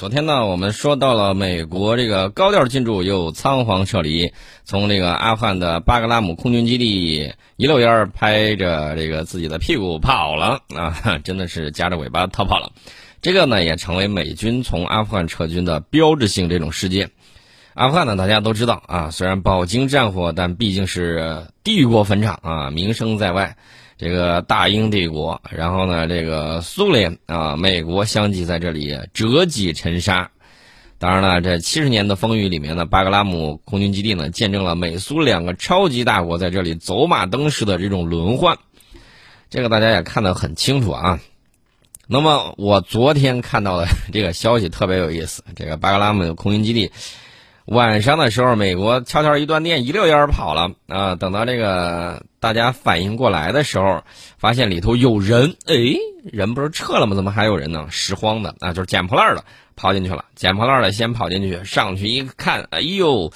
昨天呢，我们说到了美国这个高调进驻又仓皇撤离，从这个阿富汗的巴格拉姆空军基地一溜烟儿拍着这个自己的屁股跑了啊，真的是夹着尾巴逃跑了。这个呢，也成为美军从阿富汗撤军的标志性这种事件。阿富汗呢，大家都知道啊，虽然饱经战火，但毕竟是帝国坟场啊，名声在外。这个大英帝国，然后呢，这个苏联啊，美国相继在这里折戟沉沙。当然了，这七十年的风雨里面呢，巴格拉姆空军基地呢，见证了美苏两个超级大国在这里走马灯式的这种轮换。这个大家也看得很清楚啊。那么我昨天看到的这个消息特别有意思，这个巴格拉姆空军基地。晚上的时候，美国悄悄一断电，一溜烟跑了啊！等到这个大家反应过来的时候，发现里头有人，哎，人不是撤了吗？怎么还有人呢？拾荒的啊，就是捡破烂的跑进去了。捡破烂的先跑进去，上去一看，哎呦，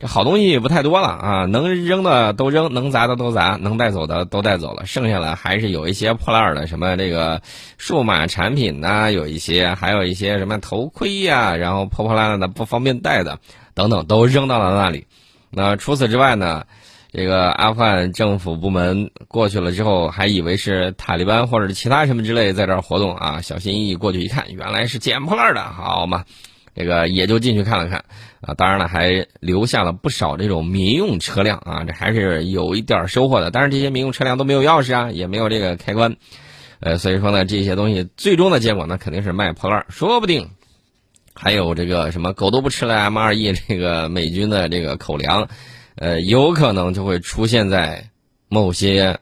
这好东西不太多了啊！能扔的都扔，能砸的都砸，能带走的都带走了，剩下的还是有一些破烂的，什么这个数码产品呐，有一些，还有一些什么头盔呀，然后破破烂烂的不方便带的。等等都扔到了那里，那除此之外呢？这个阿富汗政府部门过去了之后，还以为是塔利班或者其他什么之类在这儿活动啊，小心翼翼过去一看，原来是捡破烂的，好嘛，这个也就进去看了看啊，当然了，还留下了不少这种民用车辆啊，这还是有一点收获的。但是这些民用车辆都没有钥匙啊，也没有这个开关，呃，所以说呢，这些东西最终的结果呢，肯定是卖破烂，说不定。还有这个什么狗都不吃了 M 二 E 这个美军的这个口粮，呃，有可能就会出现在某些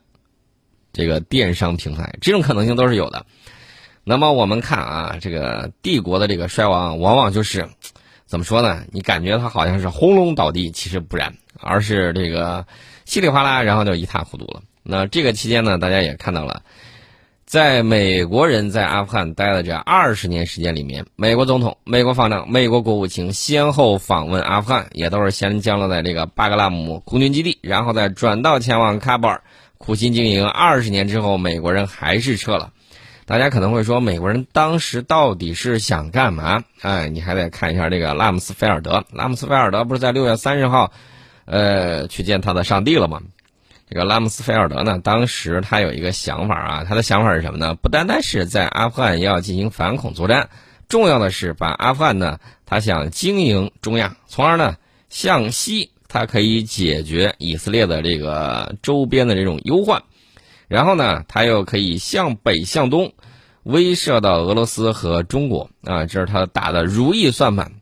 这个电商平台，这种可能性都是有的。那么我们看啊，这个帝国的这个衰亡，往往就是怎么说呢？你感觉它好像是轰隆倒地，其实不然，而是这个稀里哗啦，然后就一塌糊涂了。那这个期间呢，大家也看到了。在美国人在阿富汗待了这二十年时间里面，美国总统、美国防长、美国国务卿先后访问阿富汗，也都是先降落在这个巴格拉姆空军基地，然后再转道前往喀布尔，苦心经营二十年之后，美国人还是撤了。大家可能会说，美国人当时到底是想干嘛？哎，你还得看一下这个拉姆斯菲尔德。拉姆斯菲尔德不是在六月三十号，呃，去见他的上帝了吗？这个拉姆斯菲尔德呢，当时他有一个想法啊，他的想法是什么呢？不单单是在阿富汗要进行反恐作战，重要的是把阿富汗呢，他想经营中亚，从而呢向西，他可以解决以色列的这个周边的这种忧患，然后呢，他又可以向北向东，威慑到俄罗斯和中国啊，这是他打的如意算盘。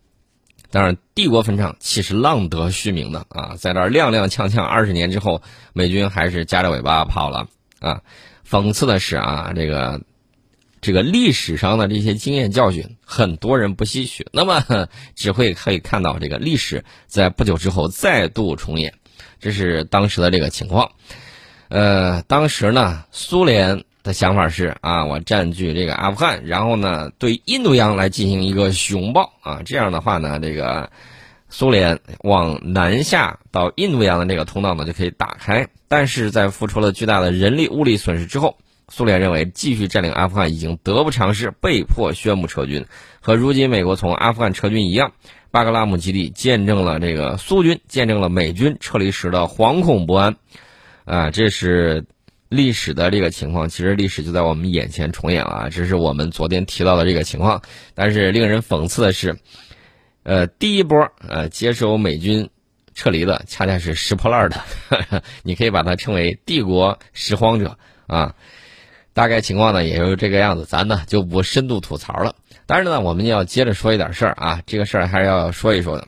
当然，帝国坟场岂是浪得虚名的啊！在这儿踉踉跄跄二十年之后，美军还是夹着尾巴跑了啊！讽刺的是啊，这个这个历史上的这些经验教训，很多人不吸取，那么只会可以看到这个历史在不久之后再度重演，这是当时的这个情况。呃，当时呢，苏联。的想法是啊，我占据这个阿富汗，然后呢，对印度洋来进行一个熊抱啊，这样的话呢，这个苏联往南下到印度洋的这个通道呢就可以打开。但是在付出了巨大的人力物力损失之后，苏联认为继续占领阿富汗已经得不偿失，被迫宣布撤军。和如今美国从阿富汗撤军一样，巴格拉姆基地见证了这个苏军见证了美军撤离时的惶恐不安啊，这是。历史的这个情况，其实历史就在我们眼前重演了啊！这是我们昨天提到的这个情况。但是令人讽刺的是，呃，第一波呃接收美军撤离的，恰恰是拾破烂的，你可以把它称为帝国拾荒者啊。大概情况呢，也就这个样子，咱呢就不深度吐槽了。但是呢，我们要接着说一点事儿啊，这个事儿还是要说一说的。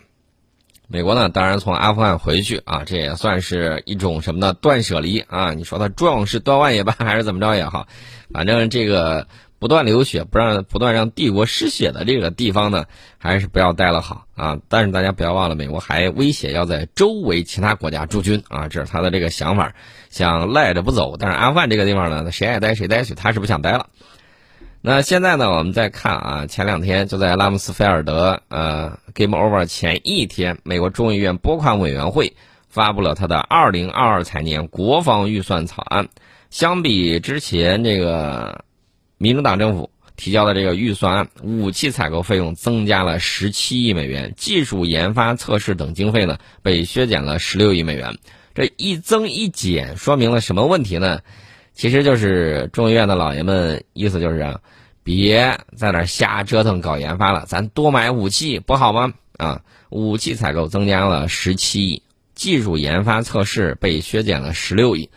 美国呢，当然从阿富汗回去啊，这也算是一种什么呢？断舍离啊！你说他壮士断腕也罢，还是怎么着也好，反正这个不断流血、不让不断让帝国失血的这个地方呢，还是不要待了好啊！但是大家不要忘了，美国还威胁要在周围其他国家驻军啊，这是他的这个想法，想赖着不走。但是阿富汗这个地方呢，谁爱待谁待去，他是不想待了。那现在呢？我们再看啊，前两天就在拉姆斯菲尔德，呃，Game Over 前一天，美国众议院拨款委员会发布了他的二零二二财年国防预算草案。相比之前这个民主党政府提交的这个预算案，武器采购费用增加了十七亿美元，技术研发、测试等经费呢被削减了十六亿美元。这一增一减，说明了什么问题呢？其实就是众议院的老爷们意思就是啊，别在那瞎折腾搞研发了，咱多买武器不好吗？啊，武器采购增加了十七亿，技术研发测试被削减了十六亿。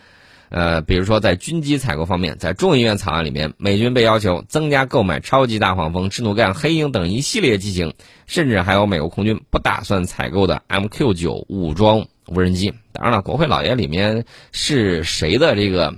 呃，比如说在军机采购方面，在众议院草案里面，美军被要求增加购买超级大黄蜂、智努干、黑鹰等一系列机型，甚至还有美国空军不打算采购的 MQ 九武装无人机。当然了，国会老爷里面是谁的这个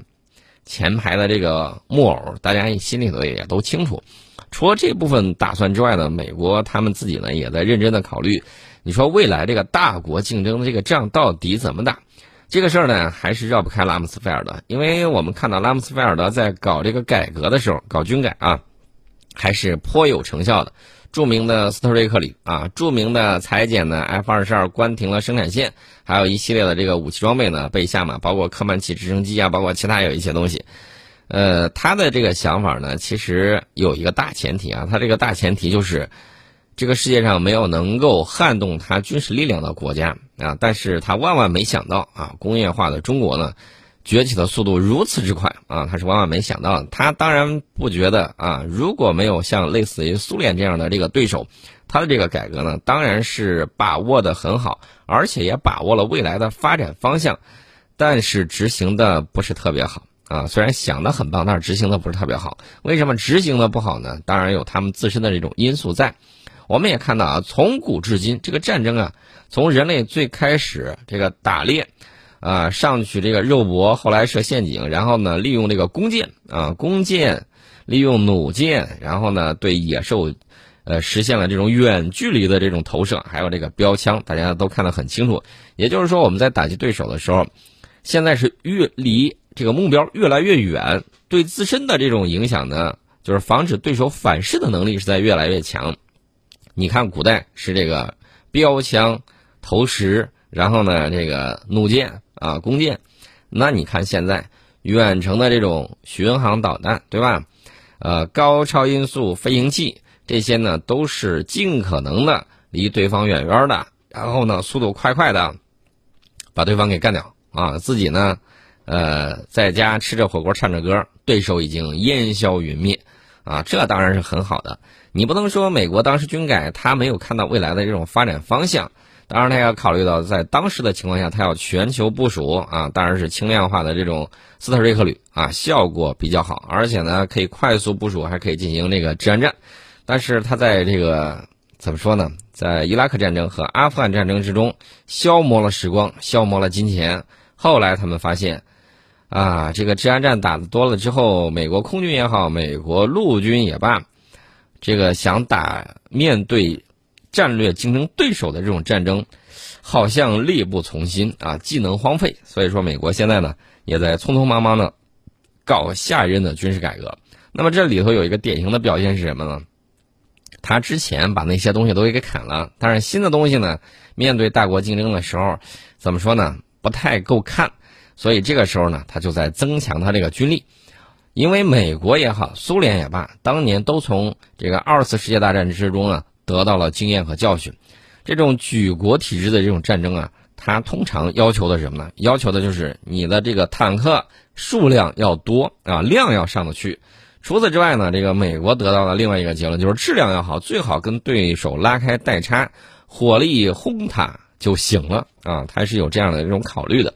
前排的这个木偶，大家心里头也都清楚。除了这部分打算之外呢，美国他们自己呢也在认真的考虑，你说未来这个大国竞争的这个仗到底怎么打？这个事儿呢，还是绕不开拉姆斯菲尔德，因为我们看到拉姆斯菲尔德在搞这个改革的时候，搞军改啊，还是颇有成效的。著名的斯特瑞克里啊，著名的裁减的 F 二十二关停了生产线，还有一系列的这个武器装备呢被下马，包括科曼奇直升机啊，包括其他有一些东西。呃，他的这个想法呢，其实有一个大前提啊，他这个大前提就是。这个世界上没有能够撼动他军事力量的国家啊，但是他万万没想到啊，工业化的中国呢，崛起的速度如此之快啊，他是万万没想到的。他当然不觉得啊，如果没有像类似于苏联这样的这个对手，他的这个改革呢，当然是把握的很好，而且也把握了未来的发展方向，但是执行的不是特别好啊。虽然想的很棒，但是执行的不是特别好。为什么执行的不好呢？当然有他们自身的这种因素在。我们也看到啊，从古至今，这个战争啊，从人类最开始这个打猎，啊，上去这个肉搏，后来设陷阱，然后呢，利用这个弓箭啊，弓箭，利用弩箭，然后呢，对野兽，呃，实现了这种远距离的这种投射，还有这个标枪，大家都看得很清楚。也就是说，我们在打击对手的时候，现在是越离这个目标越来越远，对自身的这种影响呢，就是防止对手反噬的能力是在越来越强。你看，古代是这个标枪、投石，然后呢，这个弩箭啊、弓箭。那你看现在远程的这种巡航导弹，对吧？呃，高超音速飞行器这些呢，都是尽可能的离对方远远的，然后呢，速度快快的把对方给干掉啊！自己呢，呃，在家吃着火锅唱着歌，对手已经烟消云灭啊！这当然是很好的。你不能说美国当时军改，他没有看到未来的这种发展方向。当然，他要考虑到在当时的情况下，他要全球部署啊，当然是轻量化的这种斯特瑞克旅啊，效果比较好，而且呢可以快速部署，还可以进行这个治安战。但是他在这个怎么说呢？在伊拉克战争和阿富汗战争之中消磨了时光，消磨了金钱。后来他们发现，啊，这个治安战打的多了之后，美国空军也好，美国陆军也罢。这个想打面对战略竞争对手的这种战争，好像力不从心啊，技能荒废。所以说，美国现在呢也在匆匆忙忙的搞下一任的军事改革。那么这里头有一个典型的表现是什么呢？他之前把那些东西都给砍了，但是新的东西呢，面对大国竞争的时候，怎么说呢？不太够看。所以这个时候呢，他就在增强他这个军力。因为美国也好，苏联也罢，当年都从这个二次世界大战之中啊得到了经验和教训。这种举国体制的这种战争啊，它通常要求的什么呢？要求的就是你的这个坦克数量要多啊，量要上得去。除此之外呢，这个美国得到的另外一个结论就是质量要好，最好跟对手拉开代差，火力轰他就行了啊，它是有这样的这种考虑的。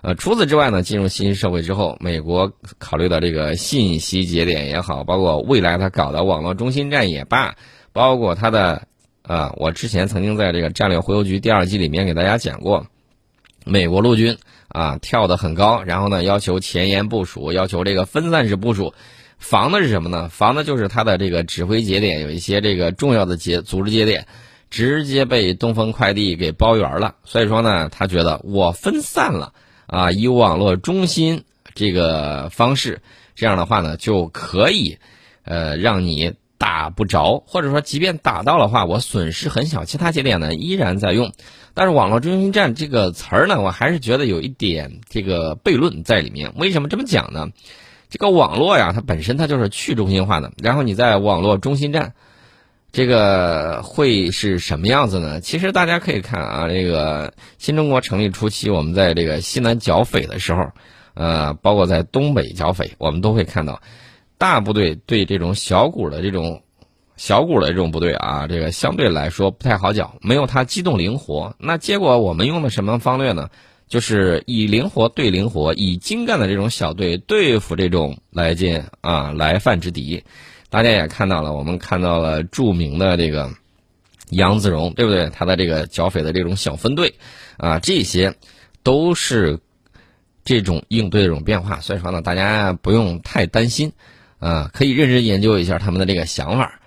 呃，除此之外呢，进入信息社会之后，美国考虑到这个信息节点也好，包括未来它搞的网络中心站也罢，包括它的，啊，我之前曾经在这个战略回游局第二季里面给大家讲过，美国陆军啊跳得很高，然后呢要求前沿部署，要求这个分散式部署，防的是什么呢？防的就是它的这个指挥节点有一些这个重要的节组织节点直接被东风快递给包圆了，所以说呢，他觉得我分散了。啊，以网络中心这个方式，这样的话呢，就可以，呃，让你打不着，或者说，即便打到的话，我损失很小，其他节点呢依然在用。但是，网络中心站这个词儿呢，我还是觉得有一点这个悖论在里面。为什么这么讲呢？这个网络呀，它本身它就是去中心化的，然后你在网络中心站，这个会是什么样子呢？其实大家可以看啊，这个新中国成立初期，我们在这个西南剿匪的时候，呃，包括在东北剿匪，我们都会看到大部队对这种小股的这种。小股的这种部队啊，这个相对来说不太好剿，没有它机动灵活。那结果我们用的什么方略呢？就是以灵活对灵活，以精干的这种小队对付这种来进啊来犯之敌。大家也看到了，我们看到了著名的这个杨子荣，对不对？他的这个剿匪的这种小分队啊，这些都是这种应对这种变化。所以说呢，大家不用太担心啊，可以认真研究一下他们的这个想法。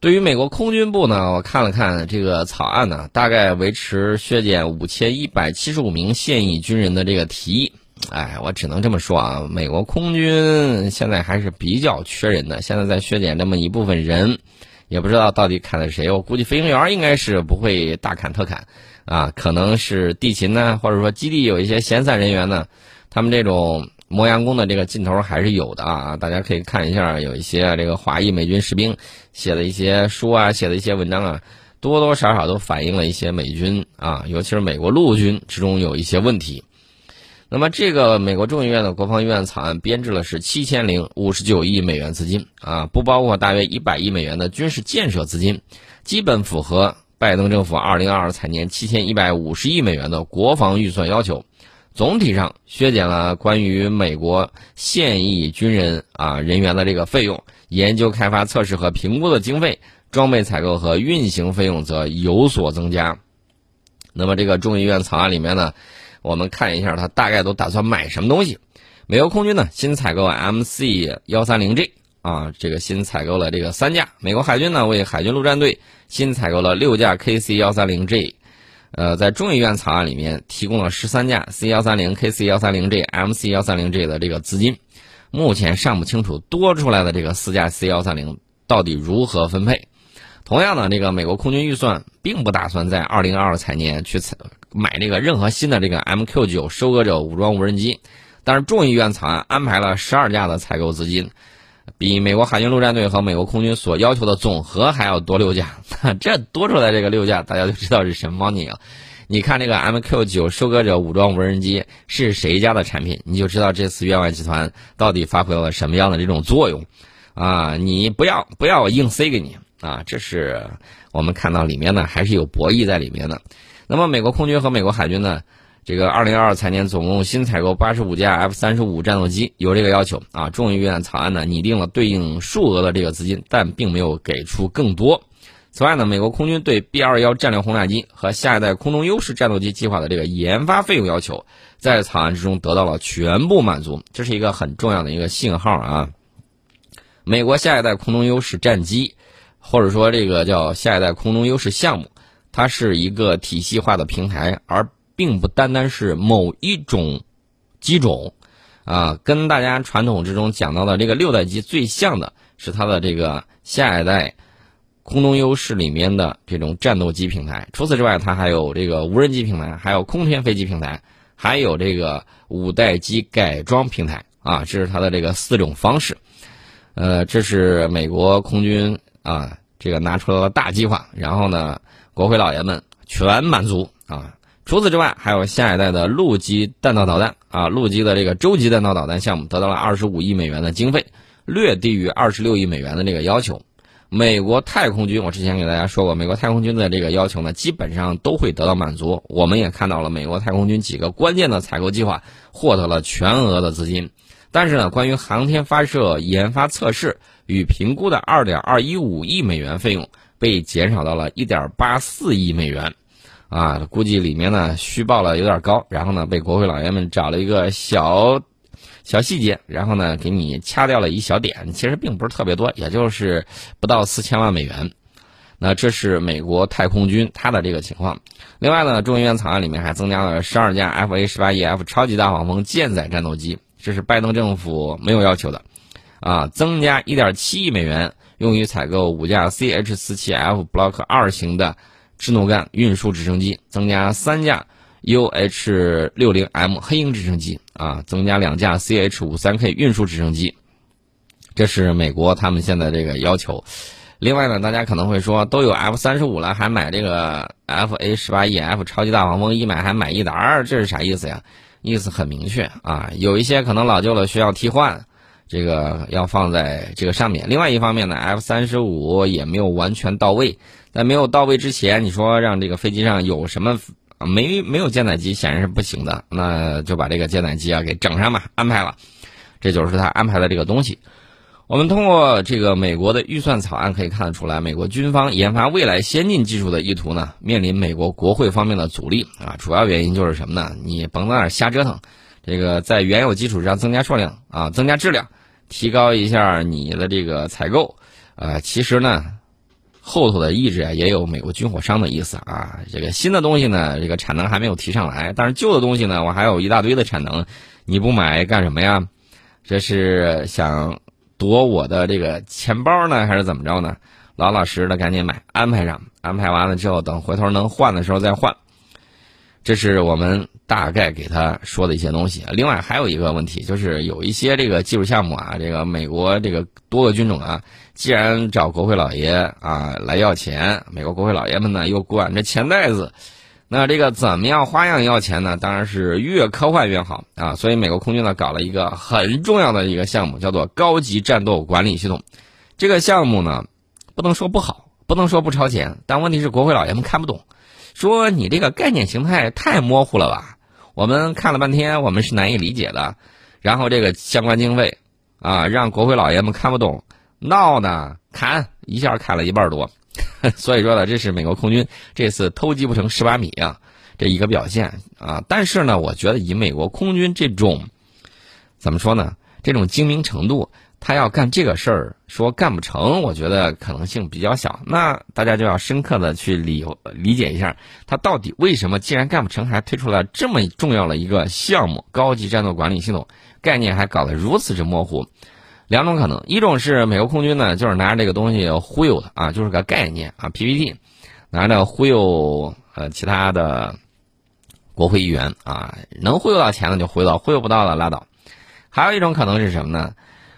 对于美国空军部呢，我看了看这个草案呢，大概维持削减五千一百七十五名现役军人的这个提议。哎，我只能这么说啊，美国空军现在还是比较缺人的，现在在削减这么一部分人，也不知道到底砍的谁。我估计飞行员应该是不会大砍特砍，啊，可能是地勤呢，或者说基地有一些闲散人员呢，他们这种。磨洋工的这个劲头还是有的啊！大家可以看一下，有一些这个华裔美军士兵写的一些书啊，写的一些文章啊，多多少少都反映了一些美军啊，尤其是美国陆军之中有一些问题。那么，这个美国众议院的国防预算草案编制了是七千零五十九亿美元资金啊，不包括大约一百亿美元的军事建设资金，基本符合拜登政府二零二二财年七千一百五十亿美元的国防预算要求。总体上削减了关于美国现役军人啊人员的这个费用，研究开发、测试和评估的经费，装备采购和运行费用则有所增加。那么这个众议院草案里面呢，我们看一下，它大概都打算买什么东西？美国空军呢，新采购 MC 幺三零 G 啊，这个新采购了这个三架；美国海军呢，为海军陆战队新采购了六架 KC 幺三零 G。呃，在众议院草案里面提供了十三架 C 幺三零、KC 幺三零 G、MC 幺三零 G 的这个资金，目前尚不清楚多出来的这个四架 C 幺三零到底如何分配。同样的，这个美国空军预算并不打算在二零二二财年去采买这个任何新的这个 MQ 九收割者武装无人机，但是众议院草案安排了十二架的采购资金。比美国海军陆战队和美国空军所要求的总和还要多六架，这多出来这个六架，大家就知道是什么猫腻了？你看这个 MQ 九收割者武装无人机是谁家的产品，你就知道这次愿望集团到底发挥了什么样的这种作用啊！你不要不要硬塞给你啊！这是我们看到里面呢还是有博弈在里面的。那么美国空军和美国海军呢？这个二零二二财年总共新采购八十五架 F 三十五战斗机，有这个要求啊。众议院草案呢拟定了对应数额的这个资金，但并没有给出更多。此外呢，美国空军对 B 二幺战略轰炸机和下一代空中优势战斗机计划的这个研发费用要求，在草案之中得到了全部满足，这是一个很重要的一个信号啊。美国下一代空中优势战机，或者说这个叫下一代空中优势项目，它是一个体系化的平台，而。并不单单是某一种机种，啊，跟大家传统之中讲到的这个六代机最像的是它的这个下一代空中优势里面的这种战斗机平台。除此之外，它还有这个无人机平台，还有空天飞机平台，还有这个五代机改装平台啊，这是它的这个四种方式。呃，这是美国空军啊，这个拿出了大计划，然后呢，国会老爷们全满足啊。除此之外，还有下一代的陆基弹道导弹啊，陆基的这个洲际弹道导弹项目得到了二十五亿美元的经费，略低于二十六亿美元的这个要求。美国太空军，我之前给大家说过，美国太空军的这个要求呢，基本上都会得到满足。我们也看到了美国太空军几个关键的采购计划获得了全额的资金，但是呢，关于航天发射研发测试与评估的二点二一五亿美元费用被减少到了一点八四亿美元。啊，估计里面呢虚报了有点高，然后呢被国会老爷们找了一个小小细节，然后呢给你掐掉了一小点，其实并不是特别多，也就是不到四千万美元。那这是美国太空军它的这个情况。另外呢，众议院草案里面还增加了十二架 F A 十八 E F 超级大黄蜂舰载战斗机，这是拜登政府没有要求的。啊，增加一点七亿美元用于采购五架 C H 四七 F Block 二型的。支诺干运输直升机增加三架，UH 六零 M 黑鹰直升机啊，增加两架 CH 五三 K 运输直升机，这是美国他们现在这个要求。另外呢，大家可能会说，都有 F 三十五了，还买这个 FA 十八 EF 超级大黄蜂，一买还买一打二，这是啥意思呀？意思很明确啊，有一些可能老旧了需要替换。这个要放在这个上面。另外一方面呢，F 三十五也没有完全到位，在没有到位之前，你说让这个飞机上有什么没没有舰载机，显然是不行的。那就把这个舰载机啊给整上吧，安排了。这就是他安排的这个东西。我们通过这个美国的预算草案可以看得出来，美国军方研发未来先进技术的意图呢，面临美国国会方面的阻力啊。主要原因就是什么呢？你甭在那瞎折腾，这个在原有基础上增加数量啊，增加质量。提高一下你的这个采购，呃，其实呢，后头的意志啊也有美国军火商的意思啊。这个新的东西呢，这个产能还没有提上来，但是旧的东西呢，我还有一大堆的产能，你不买干什么呀？这是想夺我的这个钱包呢，还是怎么着呢？老老实实的赶紧买，安排上，安排完了之后，等回头能换的时候再换。这是我们大概给他说的一些东西。另外还有一个问题，就是有一些这个技术项目啊，这个美国这个多个军种啊，既然找国会老爷啊来要钱，美国国会老爷们呢又管着钱袋子，那这个怎么样花样要钱呢？当然是越科幻越好啊。所以美国空军呢搞了一个很重要的一个项目，叫做高级战斗管理系统。这个项目呢，不能说不好，不能说不超前，但问题是国会老爷们看不懂。说你这个概念形态太模糊了吧？我们看了半天，我们是难以理解的。然后这个相关经费，啊，让国会老爷们看不懂，闹呢，砍一下砍了一半多。所以说呢，这是美国空军这次偷鸡不成蚀把米啊，这一个表现啊。但是呢，我觉得以美国空军这种，怎么说呢？这种精明程度。他要干这个事儿，说干不成，我觉得可能性比较小。那大家就要深刻的去理理解一下，他到底为什么既然干不成，还推出了这么重要的一个项目——高级战斗管理系统，概念还搞得如此之模糊。两种可能，一种是美国空军呢，就是拿着这个东西忽悠的啊，就是个概念啊，PPT，拿着忽悠呃其他的国会议员啊，能忽悠到钱的就忽悠，忽悠不到的拉倒。还有一种可能是什么呢？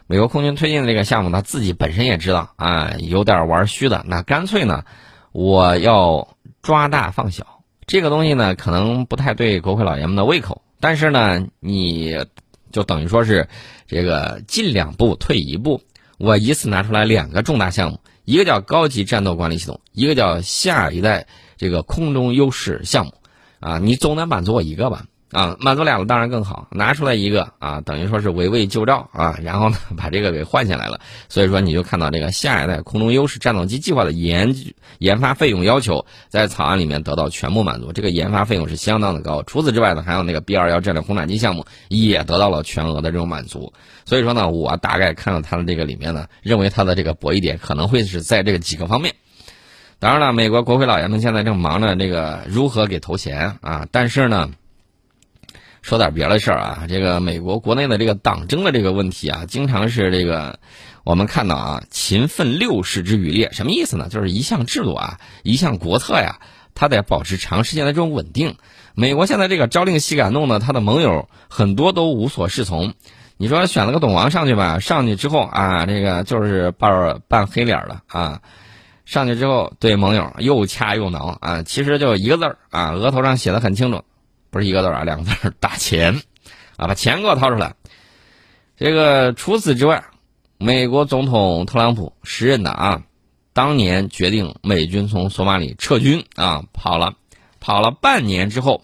美国空军推进的这个项目，他自己本身也知道啊，有点玩虚的。那干脆呢，我要抓大放小。这个东西呢，可能不太对国会老爷们的胃口。但是呢，你就等于说是这个进两步退一步。我一次拿出来两个重大项目，一个叫高级战斗管理系统，一个叫下一代这个空中优势项目。啊，你总得满足我一个吧？啊，满足俩了当然更好，拿出来一个啊，等于说是围魏救赵啊，然后呢把这个给换下来了。所以说你就看到这个下一代空中优势战斗机计划的研研发费用要求在草案里面得到全部满足，这个研发费用是相当的高。除此之外呢，还有那个 B 二幺战略轰炸机项目也得到了全额的这种满足。所以说呢，我大概看了它的这个里面呢，认为它的这个博弈点可能会是在这个几个方面。当然了，美国国会老爷们现在正忙着这个如何给投钱啊，但是呢。说点别的事儿啊，这个美国国内的这个党争的这个问题啊，经常是这个我们看到啊，勤奋六世之余烈，什么意思呢？就是一项制度啊，一项国策呀，它得保持长时间的这种稳定。美国现在这个朝令夕改，弄得他的盟友很多都无所适从。你说选了个董王上去吧，上去之后啊，这个就是扮扮黑脸了啊，上去之后对盟友又掐又挠啊，其实就一个字儿啊，额头上写的很清楚。不是一个字啊，两个字打钱，啊，把钱给我掏出来。这个除此之外，美国总统特朗普时任的啊，当年决定美军从索马里撤军啊，跑了，跑了半年之后，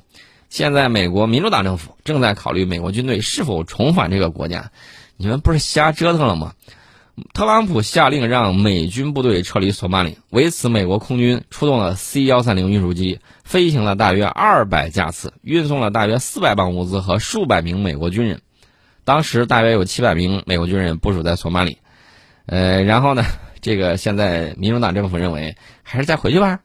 现在美国民主党政府正在考虑美国军队是否重返这个国家。你们不是瞎折腾了吗？特朗普下令让美军部队撤离索马里，为此，美国空军出动了 C 幺三零运输机，飞行了大约二百架次，运送了大约四百磅物资和数百名美国军人。当时大约有七百名美国军人部署在索马里。呃，然后呢，这个现在民主党政府认为还是再回去吧，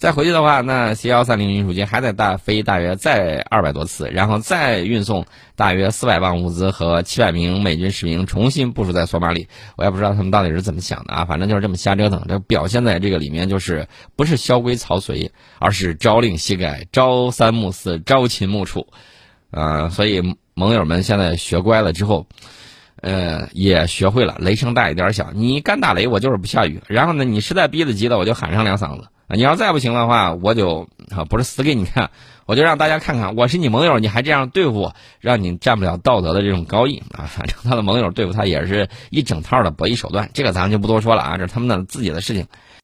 再回去的话，那 C 幺三零运输机还得大飞大约再二百多次，然后再运送大约四百磅物资和七百名美军士兵重新部署在索马里。我也不知道他们到底是怎么想的啊，反正就是这么瞎折腾。这表现在这个里面就是不是萧规曹随，而是朝令夕改、朝三暮四、朝秦暮楚。呃，所以盟友们现在学乖了之后，呃，也学会了雷声大一点小。你干打雷，我就是不下雨。然后呢，你实在逼得急了，我就喊上两嗓子。你要再不行的话，我就啊不是死给你看，我就让大家看看我是你盟友，你还这样对付我，让你占不了道德的这种高义啊！反正他的盟友对付他也是一整套的博弈手段，这个咱就不多说了啊，这是他们的自己的事情。